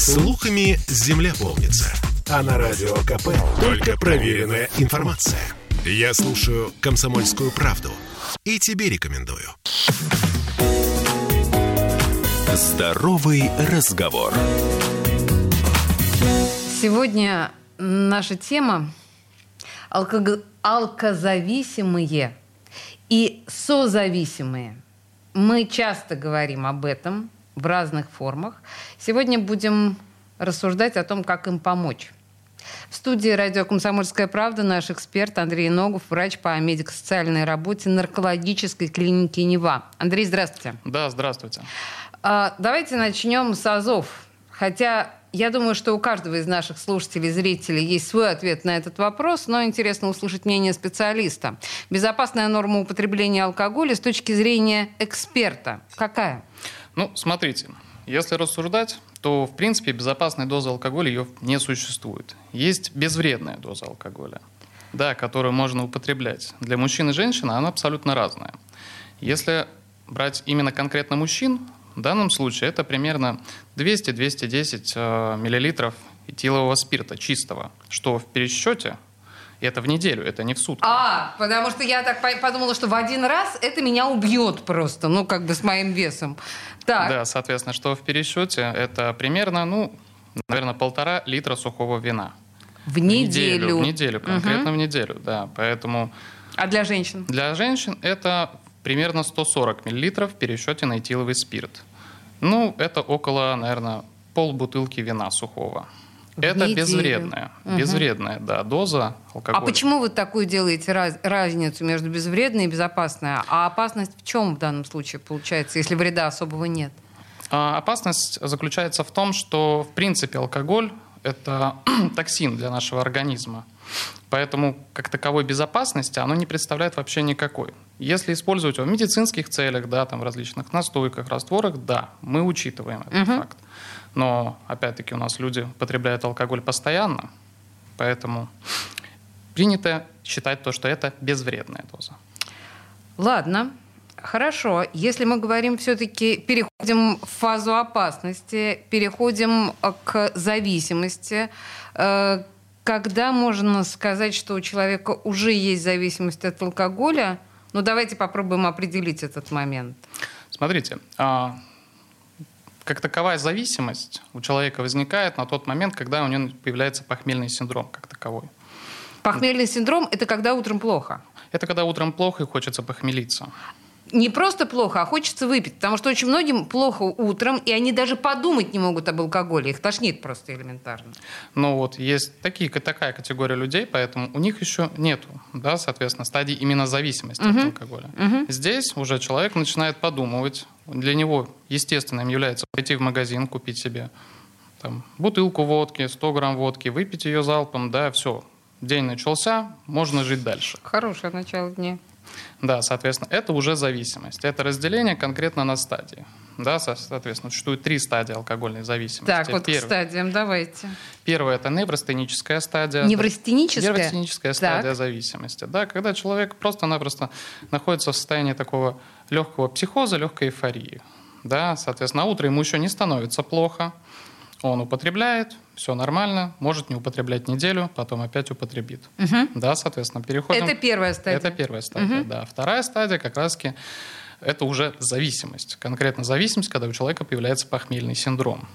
Слухами земля полнится. А на радио КП только проверенная информация. Я слушаю «Комсомольскую правду» и тебе рекомендую. Здоровый разговор. Сегодня наша тема алког... алкозависимые и созависимые. Мы часто говорим об этом в разных формах. Сегодня будем рассуждать о том, как им помочь. В студии радио «Комсомольская правда» наш эксперт Андрей Ногов, врач по медико-социальной работе наркологической клиники «Нева». Андрей, здравствуйте. Да, здравствуйте. А, давайте начнем с АЗОВ. Хотя я думаю, что у каждого из наших слушателей, зрителей есть свой ответ на этот вопрос, но интересно услышать мнение специалиста. Безопасная норма употребления алкоголя с точки зрения эксперта какая? Ну, смотрите, если рассуждать, то, в принципе, безопасной дозы алкоголя ее не существует. Есть безвредная доза алкоголя, да, которую можно употреблять. Для мужчин и женщин она абсолютно разная. Если брать именно конкретно мужчин, в данном случае это примерно 200-210 э, миллилитров этилового спирта чистого, что в пересчете это в неделю, это не в сутки. А, потому что я так подумала, что в один раз это меня убьет просто, ну, как бы с моим весом. Так. Да, соответственно, что в пересчете это примерно, ну, наверное, полтора литра сухого вина. В неделю? В неделю, конкретно угу. в неделю, да. Поэтому... А для женщин? Для женщин это примерно 140 миллилитров в пересчете на этиловый спирт. Ну, это около, наверное, полбутылки вина сухого. В это неделю. безвредная, угу. безвредная, да, доза алкоголя. А почему вы такую делаете раз, разницу между безвредной и безопасной? А опасность в чем в данном случае получается, если вреда особого нет? А, опасность заключается в том, что в принципе алкоголь это токсин для нашего организма. Поэтому как таковой безопасности оно не представляет вообще никакой. Если использовать его в медицинских целях, да, там в различных настойках, растворах, да, мы учитываем этот угу. факт. Но, опять-таки, у нас люди потребляют алкоголь постоянно, поэтому принято считать то, что это безвредная доза. Ладно, Хорошо. Если мы говорим все-таки, переходим в фазу опасности, переходим к зависимости, э, когда можно сказать, что у человека уже есть зависимость от алкоголя? Ну, давайте попробуем определить этот момент. Смотрите, а, как таковая зависимость у человека возникает на тот момент, когда у него появляется похмельный синдром как таковой. Похмельный синдром – это когда утром плохо? Это когда утром плохо и хочется похмелиться не просто плохо, а хочется выпить. Потому что очень многим плохо утром, и они даже подумать не могут об алкоголе. Их тошнит просто элементарно. Ну вот, есть такие, такая категория людей, поэтому у них еще нету, да, соответственно, стадии именно зависимости угу. от алкоголя. Угу. Здесь уже человек начинает подумывать. Для него естественным является пойти в магазин, купить себе там, бутылку водки, 100 грамм водки, выпить ее залпом, да, все. День начался, можно жить дальше. Хорошее начало дня. Да, соответственно, это уже зависимость. Это разделение конкретно на стадии. Да, соответственно, существует три стадии алкогольной зависимости. Так, вот Первый. к стадиям давайте. Первая – это невростеническая стадия. Невростеническая? Невростеническая стадия так. зависимости. Да, когда человек просто-напросто находится в состоянии такого легкого психоза, легкой эйфории. Да, соответственно, утро ему еще не становится плохо, он употребляет, все нормально, может не употреблять неделю, потом опять употребит. Угу. Да, соответственно, переходим... Это первая стадия. Это первая стадия, угу. да. Вторая стадия как раз-таки это уже зависимость. Конкретно зависимость, когда у человека появляется похмельный синдром.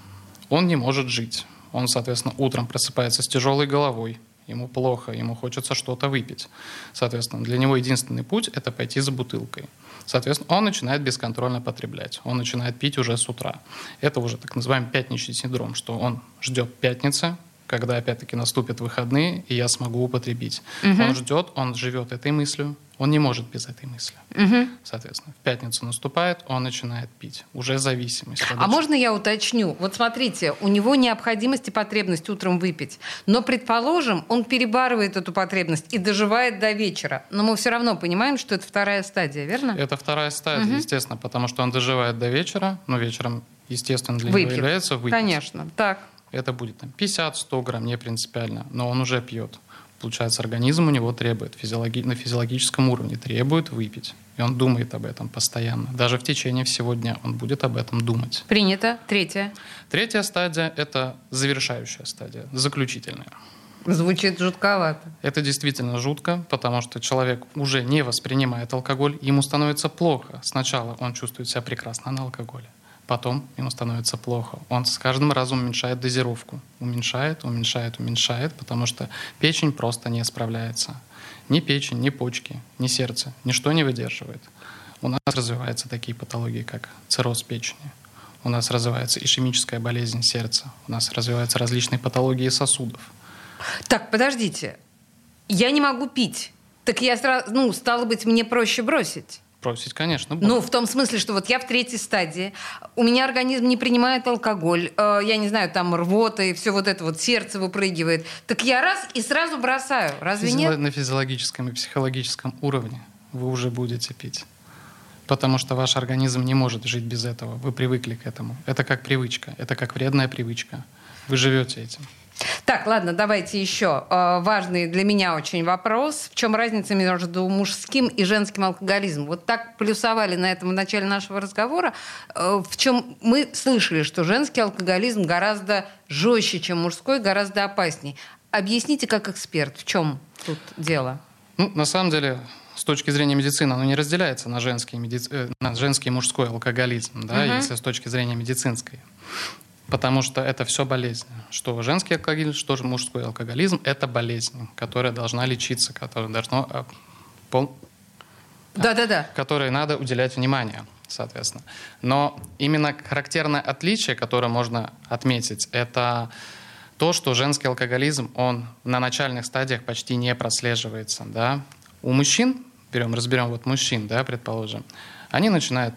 Он не может жить. Он, соответственно, утром просыпается с тяжелой головой, ему плохо, ему хочется что-то выпить. Соответственно, для него единственный путь – это пойти за бутылкой. Соответственно, он начинает бесконтрольно потреблять. Он начинает пить уже с утра. Это уже так называемый пятничный синдром, что он ждет пятницы, когда опять-таки наступят выходные, и я смогу употребить. Угу. Он ждет, он живет этой мыслью, он не может без этой мысли. Угу. Соответственно, в пятницу наступает, он начинает пить. Уже зависимость. А можно я уточню? Вот смотрите, у него необходимость и потребность утром выпить. Но, предположим, он перебарывает эту потребность и доживает до вечера. Но мы все равно понимаем, что это вторая стадия, верно? Это вторая стадия, угу. естественно, потому что он доживает до вечера, но вечером, естественно, для Выпьет. него является выпить. Конечно, так. Это будет там, 50-100 грамм, не принципиально, но он уже пьет. Получается, организм у него требует физиологи... на физиологическом уровне, требует выпить. И он думает об этом постоянно. Даже в течение всего дня он будет об этом думать. Принято. Третье. Третья стадия – это завершающая стадия, заключительная. Звучит жутковато. Это действительно жутко, потому что человек уже не воспринимает алкоголь, ему становится плохо. Сначала он чувствует себя прекрасно на алкоголе, потом ему становится плохо. Он с каждым разом уменьшает дозировку. Уменьшает, уменьшает, уменьшает, потому что печень просто не справляется. Ни печень, ни почки, ни сердце, ничто не выдерживает. У нас развиваются такие патологии, как цирроз печени. У нас развивается ишемическая болезнь сердца. У нас развиваются различные патологии сосудов. Так, подождите. Я не могу пить. Так я сразу, ну, стало быть, мне проще бросить. Бросить, конечно. Будет. Ну, в том смысле, что вот я в третьей стадии, у меня организм не принимает алкоголь, э, я не знаю, там рвота и все вот это вот, сердце выпрыгивает. Так я раз и сразу бросаю. Разве Физио- нет? На физиологическом и психологическом уровне вы уже будете пить. Потому что ваш организм не может жить без этого. Вы привыкли к этому. Это как привычка. Это как вредная привычка. Вы живете этим. Так, ладно, давайте еще э, важный для меня очень вопрос. В чем разница между мужским и женским алкоголизмом? Вот так плюсовали на этом в начале нашего разговора. Э, в чем мы слышали, что женский алкоголизм гораздо жестче, чем мужской, гораздо опасней. Объясните как эксперт, в чем тут дело? Ну, на самом деле, с точки зрения медицины, оно не разделяется на женский, медици... э, на женский и мужской алкоголизм, да, Мгм. если с точки зрения медицинской. Потому что это все болезнь. Что женский алкоголизм, что же мужской алкоголизм – это болезнь, которая должна лечиться, которая должна э, пол- Да-да-да. которой надо уделять внимание, соответственно. Но именно характерное отличие, которое можно отметить, это то, что женский алкоголизм, он на начальных стадиях почти не прослеживается. Да? У мужчин, берем, разберем вот мужчин, да, предположим, они начинают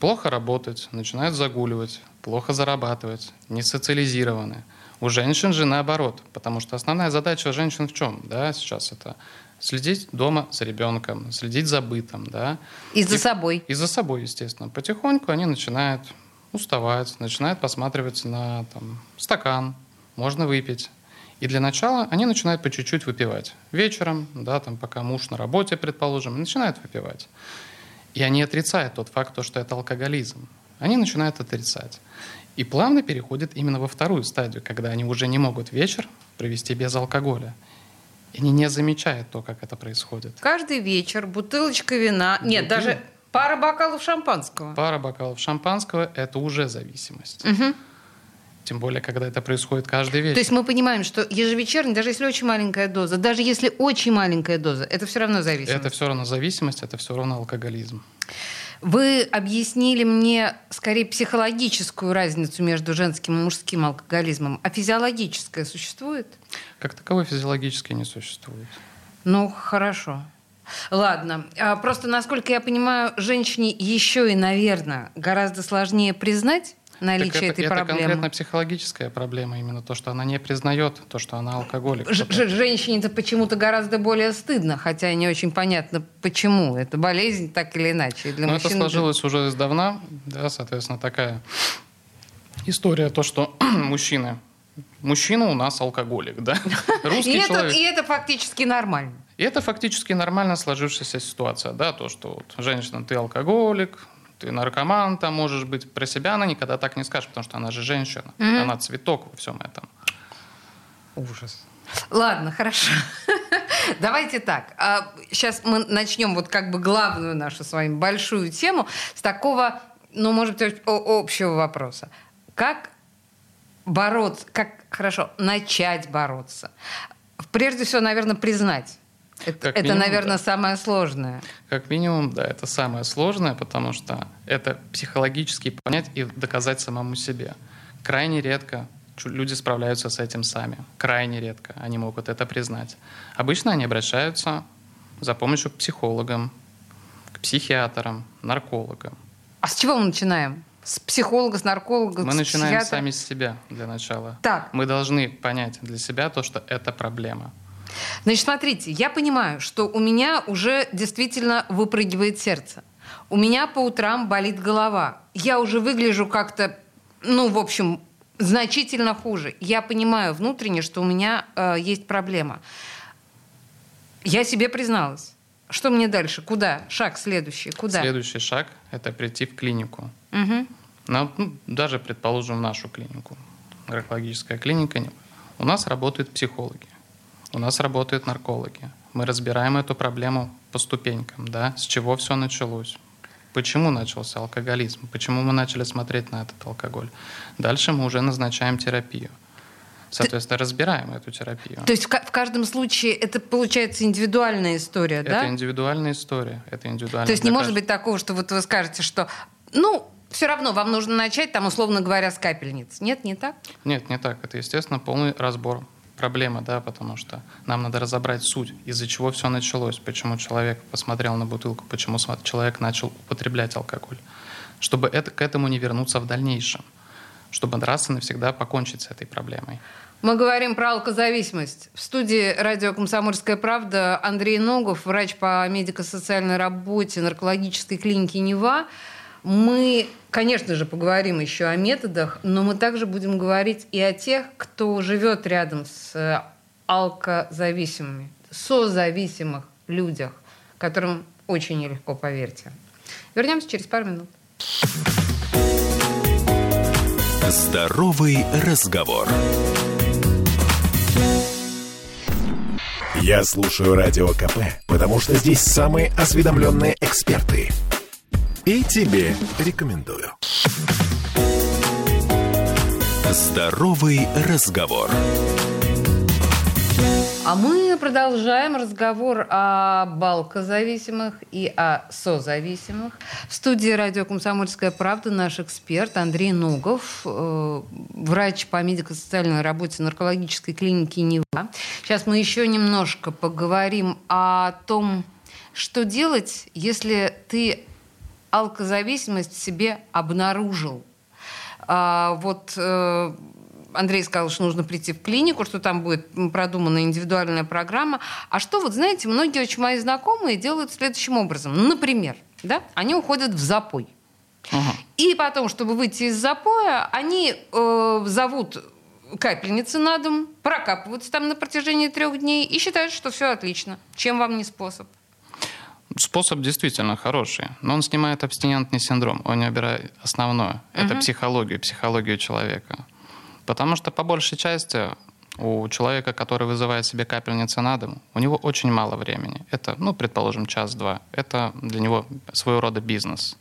плохо работать, начинают загуливать, плохо зарабатывать, не социализированы. У женщин же наоборот, потому что основная задача женщин в чем? Да, сейчас это следить дома за ребенком, следить за бытом, да. И за И- собой. И за собой, естественно. Потихоньку они начинают уставать, начинают посматриваться на там, стакан, можно выпить. И для начала они начинают по чуть-чуть выпивать. Вечером, да, там, пока муж на работе, предположим, начинают выпивать. И они отрицают тот факт, то, что это алкоголизм. Они начинают отрицать. И плавно переходят именно во вторую стадию, когда они уже не могут вечер провести без алкоголя. И они не замечают то, как это происходит. Каждый вечер бутылочка вина, нет, Бутыль- даже пара бокалов шампанского. Пара бокалов шампанского – это уже зависимость. Мгм. Тем более, когда это происходит каждый вечер. То есть мы понимаем, что ежевечерний, даже если очень маленькая доза, даже если очень маленькая доза, это все равно зависимость. Это все равно зависимость, это все равно алкоголизм. Вы объяснили мне скорее психологическую разницу между женским и мужским алкоголизмом, а физиологическая существует? Как таковой физиологически не существует. Ну, хорошо. Ладно. А Просто, насколько я понимаю, женщине еще и, наверное, гораздо сложнее признать наличие Так это, этой это проблемы. конкретно психологическая проблема, именно то, что она не признает, то, что она алкоголик. Ж- Что-то- ж- Женщине-то почему-то гораздо более стыдно, хотя не очень понятно, почему. Это болезнь так или иначе. И Для Но Ну, это мужчин сложилось уже издавна, да, соответственно, такая история, то, что мужчины, мужчина у нас алкоголик, да, И русский это, человек. и это фактически нормально. И это фактически нормально сложившаяся ситуация, да, то, что вот, женщина, ты алкоголик, ты наркоман, там можешь быть про себя, она никогда так не скажет, потому что она же женщина, Мгм. она цветок во всем этом. Ужас. Ладно, хорошо. Давайте так. Сейчас мы начнем вот как бы главную нашу с вами большую тему с такого, ну, может быть, общего вопроса. Как бороться, как, хорошо, начать бороться? Прежде всего, наверное, признать. Это, Как это, минимум, наверное, да. самое сложное. Как минимум, да, это самое сложное, потому что это психологически понять и доказать самому себе. Крайне редко люди справляются с этим сами. Крайне редко они могут это признать. Обычно они обращаются за помощью к психологам, к психиатрам, наркологам. А с чего мы начинаем? С психолога, с нарколога, Мы с начинаем психиатра? сами с себя для начала. Так. Мы должны понять для себя то, что это проблема. Значит, смотрите, я понимаю, что у меня уже действительно выпрыгивает сердце. У меня по утрам болит голова. Я уже выгляжу как-то, ну, в общем, значительно хуже. Я понимаю внутренне, что у меня э, есть проблема. Я себе призналась. Что мне дальше? Куда? Шаг следующий. Куда? Следующий шаг – это прийти в клинику. Угу. На, ну, даже, предположим, в нашу клинику. Наркологическая клиника. У нас работают психологи. У нас работают наркологи. Мы разбираем эту проблему по ступенькам, да, с чего все началось. Почему начался алкоголизм? Почему мы начали смотреть на этот алкоголь? Дальше мы уже назначаем терапию. Соответственно, Ты... разбираем эту терапию. То есть в каждом случае это получается индивидуальная история, это да? Это индивидуальная история. Это индивидуальная. То есть не может быть такого, что вот вы скажете, что ну все равно вам нужно начать, там, условно говоря, с капельниц. Нет, не так? Нет, не так. Это, естественно, полный разбор проблемы, да, потому что нам надо разобрать суть, из-за чего все началось, почему человек посмотрел на бутылку, почему человек начал употреблять алкоголь, чтобы это, к этому не вернуться в дальнейшем, чтобы раз и навсегда покончить с этой проблемой. Мы говорим про алкозависимость. В студии радио «Комсомольская правда» Андрей Ногов, врач по медико-социальной работе наркологической клиники «Нева». Мы, конечно же, поговорим еще о методах, но мы также будем говорить и о тех, кто живет рядом с э, алкозависимыми, созависимых людях, которым очень нелегко, поверьте. Вернемся через пару минут. Здоровый разговор. Я слушаю радио КП, потому что здесь самые осведомленные эксперты – и тебе рекомендую. Здоровый разговор. А мы продолжаем разговор о балкозависимых и о созависимых. В студии радио «Комсомольская правда» наш эксперт Андрей Нугов, э, врач по медико-социальной работе наркологической клиники «Нева». Сейчас мы еще немножко поговорим о том, что делать, если ты алкозависимость в себе обнаружил. А, вот э, Андрей сказал, что нужно прийти в клинику, что там будет продумана индивидуальная программа. А что, вот знаете, многие очень мои знакомые делают следующим образом. Ну, например, да, они уходят в запой. Ага. И потом, чтобы выйти из запоя, они э, зовут капельницы на дом, прокапываются там на протяжении трех дней и считают, что все отлично. Чем вам не способ? Способ действительно хороший, но он снимает абстинентный синдром, он не убирает основное. Uh-huh. Это психологию, психологию человека. Потому что по большей части у человека, который вызывает себе капельницы на дом, у него очень мало времени. Это, ну, предположим, час-два. Это для него своего рода бизнес.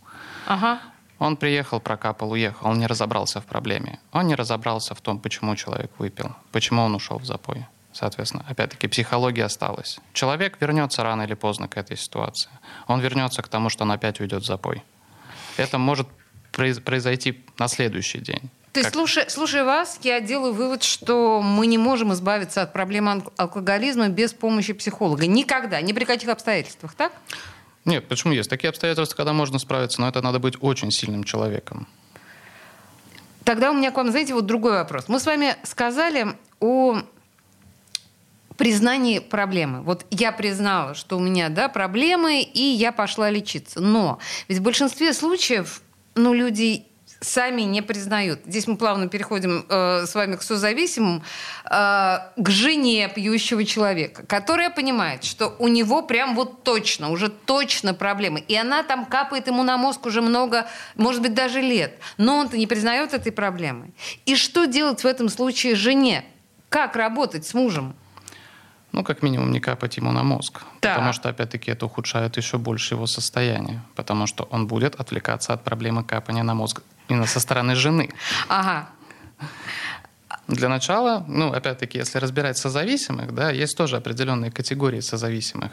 Ага. Он приехал, прокапал, уехал. Он не разобрался в проблеме. Он не разобрался в том, почему человек выпил, почему он ушел в запой. Соответственно, опять-таки, психология осталась. Человек вернется рано или поздно к этой ситуации. Он вернется к тому, что он опять уйдет в запой. Это может произойти на следующий день. То есть, слушая, слушая вас, я делаю вывод, что мы не можем избавиться от проблемы алкоголизма без помощи психолога. Никогда, ни при каких обстоятельствах, так? Нет, почему есть? Такие обстоятельства, когда можно справиться, но это надо быть очень сильным человеком. Тогда у меня к вам, знаете, вот другой вопрос. Мы с вами сказали о признании проблемы. Вот я признала, что у меня да, проблемы, и я пошла лечиться. Но ведь в большинстве случаев ну, люди сами не признают. Здесь мы плавно переходим э, с вами к созависимым, э, к жене пьющего человека, которая понимает, что у него прям вот точно, уже точно проблемы. И она там капает ему на мозг уже много, может быть, даже лет. Но он-то не признает этой проблемы. И что делать в этом случае жене? Как работать с мужем? Ну, как минимум, не капать ему на мозг. Да. Потому что, опять-таки, это ухудшает еще больше его состояние. Потому что он будет отвлекаться от проблемы капания на мозг именно со стороны жены. Ага. Для начала, ну, опять-таки, если разбирать созависимых, да, есть тоже определенные категории созависимых.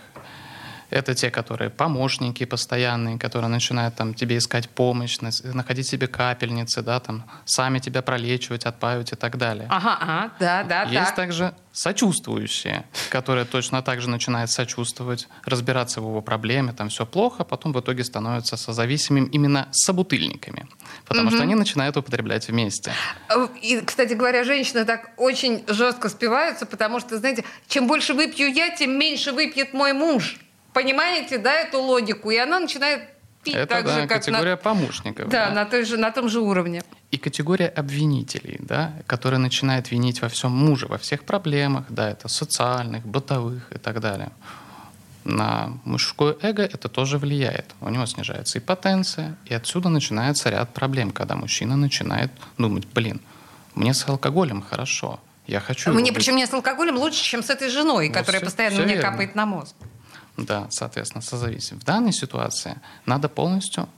Это те, которые помощники постоянные, которые начинают там, тебе искать помощь, находить себе капельницы, да, там, сами тебя пролечивать, отпаивать и так далее. Ага, ага, да, да, Есть так. также сочувствующие, которые точно так же начинают сочувствовать, разбираться в его проблеме, там все плохо, потом в итоге становятся созависимыми именно собутыльниками, потому угу. что они начинают употреблять вместе. Э, и, кстати говоря, женщины так очень жестко спиваются, потому что, знаете, чем больше выпью я, тем меньше выпьет мой муж. Понимаете, да, эту логику? И она начинает пить Это, так да, же, как категория на... помощников. Да, да. На, той же, на том же уровне. И категория обвинителей, да, которые начинают винить во всем мужа, во всех проблемах, да, это социальных, бытовых и так далее. на мужское эго это тоже влияет. У него снижается и потенция, и отсюда начинается ряд проблем, когда мужчина начинает думать, блин, мне с алкоголем хорошо, я хочу... Мне, причем мне с алкоголем лучше, чем с этой женой, ну, которая все, постоянно все мне верно. капает на мозг. Да, соответственно, созависим. В данной ситуации надо полностью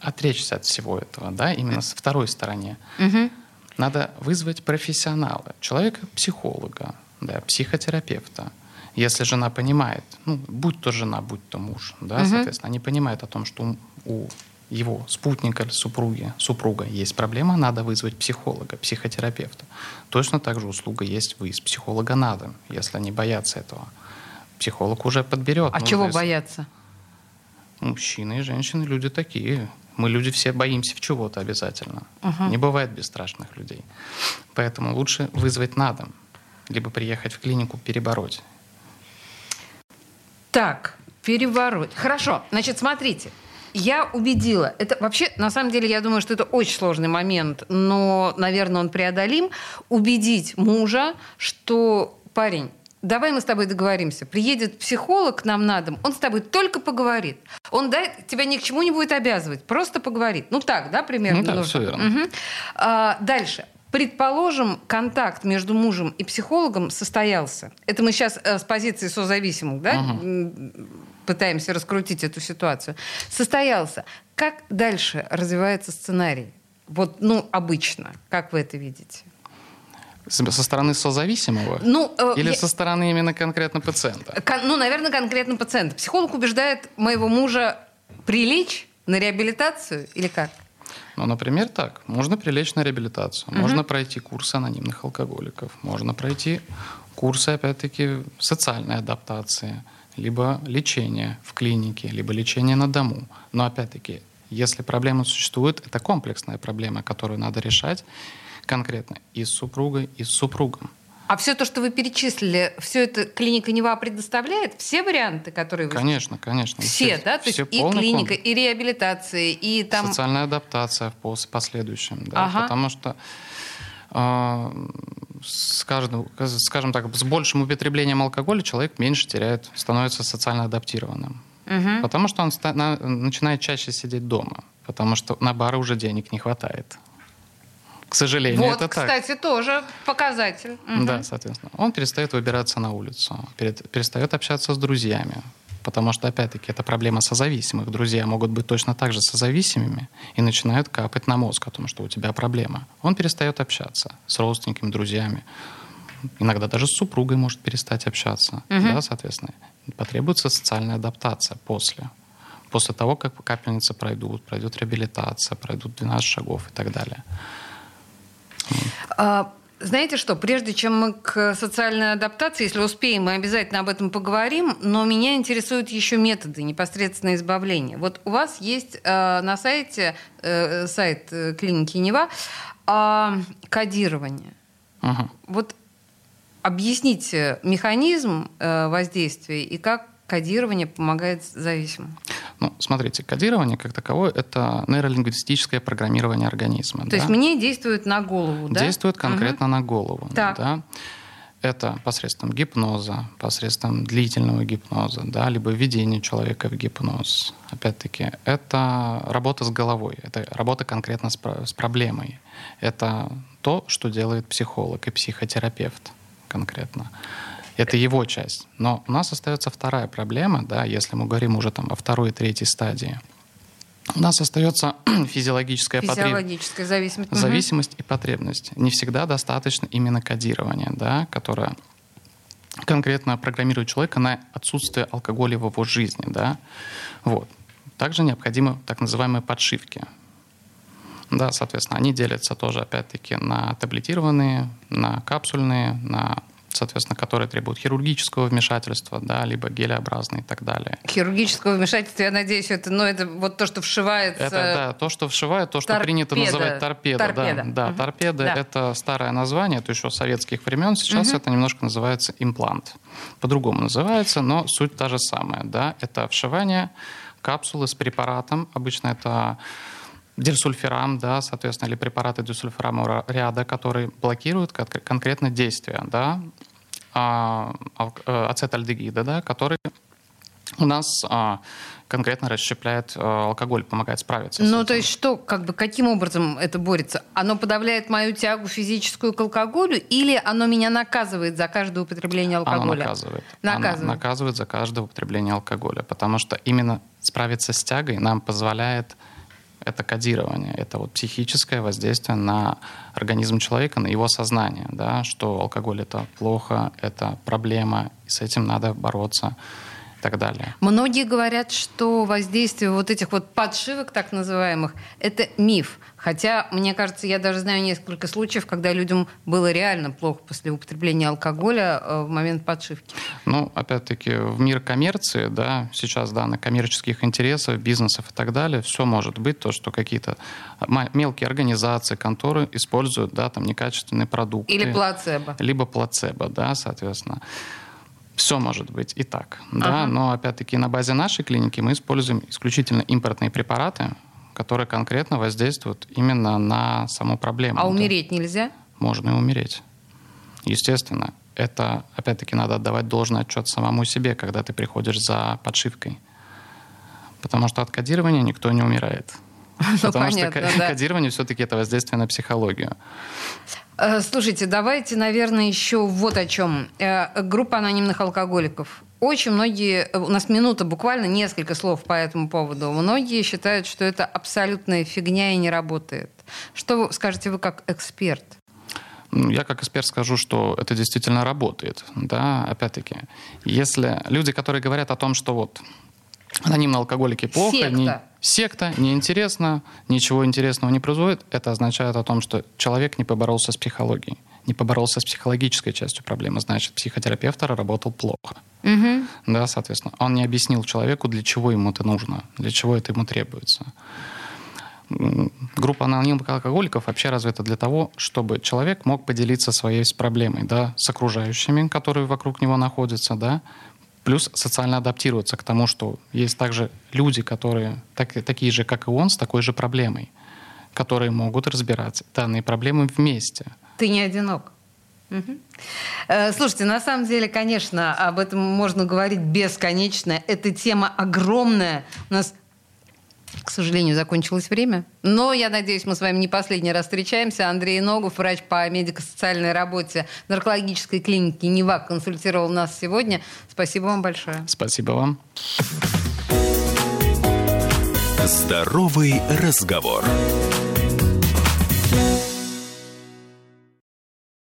отречься от всего этого, да, именно с второй стороны. Угу. Надо вызвать профессионала, человека-психолога, да, психотерапевта. Если жена понимает, ну, будь то жена, будь то муж, да, угу. соответственно, они понимают о том, что у его спутника или супруги, супруга есть проблема, надо вызвать психолога, психотерапевта. Точно так же услуга есть выезд психолога на дом, если они боятся этого. Психолог уже подберет. А чего если... бояться? Мужчины и женщины люди такие. Мы люди все боимся в чего-то обязательно. Угу. Не бывает бесстрашных людей. Поэтому лучше вызвать на дом, либо приехать в клинику перебороть. Так, перебороть. Хорошо, значит, смотрите. Я убедила. Это вообще, на самом деле, я думаю, что это очень сложный момент, но, наверное, он преодолим. Убедить мужа, что парень, давай мы с тобой договоримся. Приедет психолог к нам на дом, он с тобой только поговорит. Он да, тебя ни к чему не будет обязывать, просто поговорит. Ну так, да, примерно? Ну да, все верно. Угу. А, дальше. Предположим, контакт между мужем и психологом состоялся. Это мы сейчас э, с позиции созависимых, да, угу. пытаемся раскрутить эту ситуацию. Состоялся. Как дальше развивается сценарий? Вот, ну, обычно. Как вы это видите? Со стороны созависимого? Ну, э, Или я... со стороны именно конкретно пациента? Кон, ну, наверное, конкретно пациента. Психолог убеждает моего мужа прилечь на реабилитацию или как? Ну, например, так. Можно прилечь на реабилитацию, угу. можно пройти курсы анонимных алкоголиков, можно пройти курсы, опять-таки, социальной адаптации, либо лечение в клинике, либо лечение на дому. Но, опять-таки, если проблема существует, это комплексная проблема, которую надо решать конкретно и с супругой, и с супругом. А все то, что вы перечислили, все это клиника Нева предоставляет? Все варианты, которые вы... Конечно, конечно. Все, все да? То все есть и клиника, комплекс. и реабилитация, и там... Социальная адаптация в последующем, да. Ага. Потому что э, с каждым, скажем так, с большим употреблением алкоголя человек меньше теряет, становится социально адаптированным. Угу. Потому что он начинает чаще сидеть дома. Потому что на бары уже денег не хватает к сожалению, вот, это так. кстати, тоже показатель. Угу. Да, соответственно. Он перестает выбираться на улицу, перестает общаться с друзьями, потому что, опять-таки, это проблема созависимых. Друзья могут быть точно так же созависимыми и начинают капать на мозг о том, что у тебя проблема. Он перестает общаться с родственниками, друзьями. Иногда даже с супругой может перестать общаться. Угу. Да, соответственно. Потребуется социальная адаптация после. После того, как капельницы пройдут, пройдет реабилитация, пройдут 12 шагов и так далее. А, знаете что, прежде чем мы к социальной адаптации, если успеем, мы обязательно об этом поговорим, но меня интересуют еще методы непосредственно избавления. Вот у вас есть э, на сайте, э, сайт э, клиники Нева, э, кодирование. Угу. Вот объясните механизм э, воздействия и как кодирование помогает зависимым? Ну, смотрите, кодирование как таковое — это нейролингвистическое программирование организма. То да? есть мне действует на голову, да? Действует конкретно угу. на голову. Так. Да? Это посредством гипноза, посредством длительного гипноза, да, либо введение человека в гипноз. Опять-таки, это работа с головой, это работа конкретно с, с проблемой. Это то, что делает психолог и психотерапевт конкретно. Это его часть. Но у нас остается вторая проблема, да, если мы говорим уже там о второй и третьей стадии. У нас остается физиологическая, физиологическая потреб... зависимость, зависимость угу. и потребность. Не всегда достаточно именно кодирования, да, которое конкретно программирует человека на отсутствие алкоголя в его жизни. Да. Вот. Также необходимы так называемые подшивки. Да, соответственно, они делятся тоже, опять-таки, на таблетированные, на капсульные, на соответственно, которые требуют хирургического вмешательства, да, либо гелеобразные и так далее. Хирургического вмешательства, я надеюсь, это, ну, это вот то, что вшивается... Это, да, то, что вшивают, то, что торпеда. принято называть торпеда. торпеда. Да, да угу. торпеда да. — это старое название, это еще советских времен. Сейчас угу. это немножко называется имплант. По-другому называется, но суть та же самая. Да? Это вшивание капсулы с препаратом. Обычно это дисульфирам, да, соответственно, или препараты дисульфирамового ряда, которые блокируют конкретно действия, да, ацетальдегида, да, который У нас а, конкретно расщепляет а, алкоголь, помогает справиться. Ну, то есть что, как бы, каким образом это борется? Оно подавляет мою тягу физическую к алкоголю или оно меня наказывает за каждое употребление алкоголя? Оно наказывает. Наказывает. Оно наказывает за каждое употребление алкоголя, потому что именно справиться с тягой нам позволяет это кодирование, это вот психическое воздействие на организм человека, на его сознание, да, что алкоголь это плохо, это проблема, и с этим надо бороться так далее. Многие говорят, что воздействие вот этих вот подшивок, так называемых, это миф. Хотя, мне кажется, я даже знаю несколько случаев, когда людям было реально плохо после употребления алкоголя э, в момент подшивки. Ну, опять-таки, в мир коммерции, да, сейчас, да, на коммерческих интересов, бизнесов и так далее, все может быть, то, что какие-то мелкие организации, конторы используют, да, там, некачественные продукты. Или плацебо. Либо плацебо, да, соответственно. Все может быть и так, да, ага. но опять-таки на базе нашей клиники мы используем исключительно импортные препараты, которые конкретно воздействуют именно на саму проблему. А умереть нельзя? Можно и умереть. Естественно, это опять-таки надо отдавать должный отчет самому себе, когда ты приходишь за подшивкой. Потому что от кодирования никто не умирает. Ну, Потому понятно, что да. кодирование все-таки это воздействие на психологию. Э, слушайте, давайте, наверное, еще вот о чем. Э, группа анонимных алкоголиков. Очень многие, у нас минута буквально, несколько слов по этому поводу. Многие считают, что это абсолютная фигня и не работает. Что скажете вы как эксперт? Я как эксперт скажу, что это действительно работает. Да, опять-таки, если люди, которые говорят о том, что вот анонимные алкоголики плохо, секта. Не, секта, неинтересно, ничего интересного не производит, это означает о том, что человек не поборолся с психологией, не поборолся с психологической частью проблемы, значит, психотерапевт работал плохо. Угу. Да, соответственно, он не объяснил человеку, для чего ему это нужно, для чего это ему требуется. Группа анонимных алкоголиков вообще развита для того, чтобы человек мог поделиться своей проблемой да, с окружающими, которые вокруг него находятся, да, плюс социально адаптироваться к тому, что есть также люди, которые так, такие же, как и он, с такой же проблемой, которые могут разбирать данные проблемы вместе. Ты не одинок. Угу. Слушайте, на самом деле, конечно, об этом можно говорить бесконечно. Эта тема огромная. У нас к сожалению, закончилось время. Но я надеюсь, мы с вами не последний раз встречаемся. Андрей Ногов, врач по медико-социальной работе наркологической клиники «Невак», консультировал нас сегодня. Спасибо вам большое. Спасибо вам. Здоровый разговор.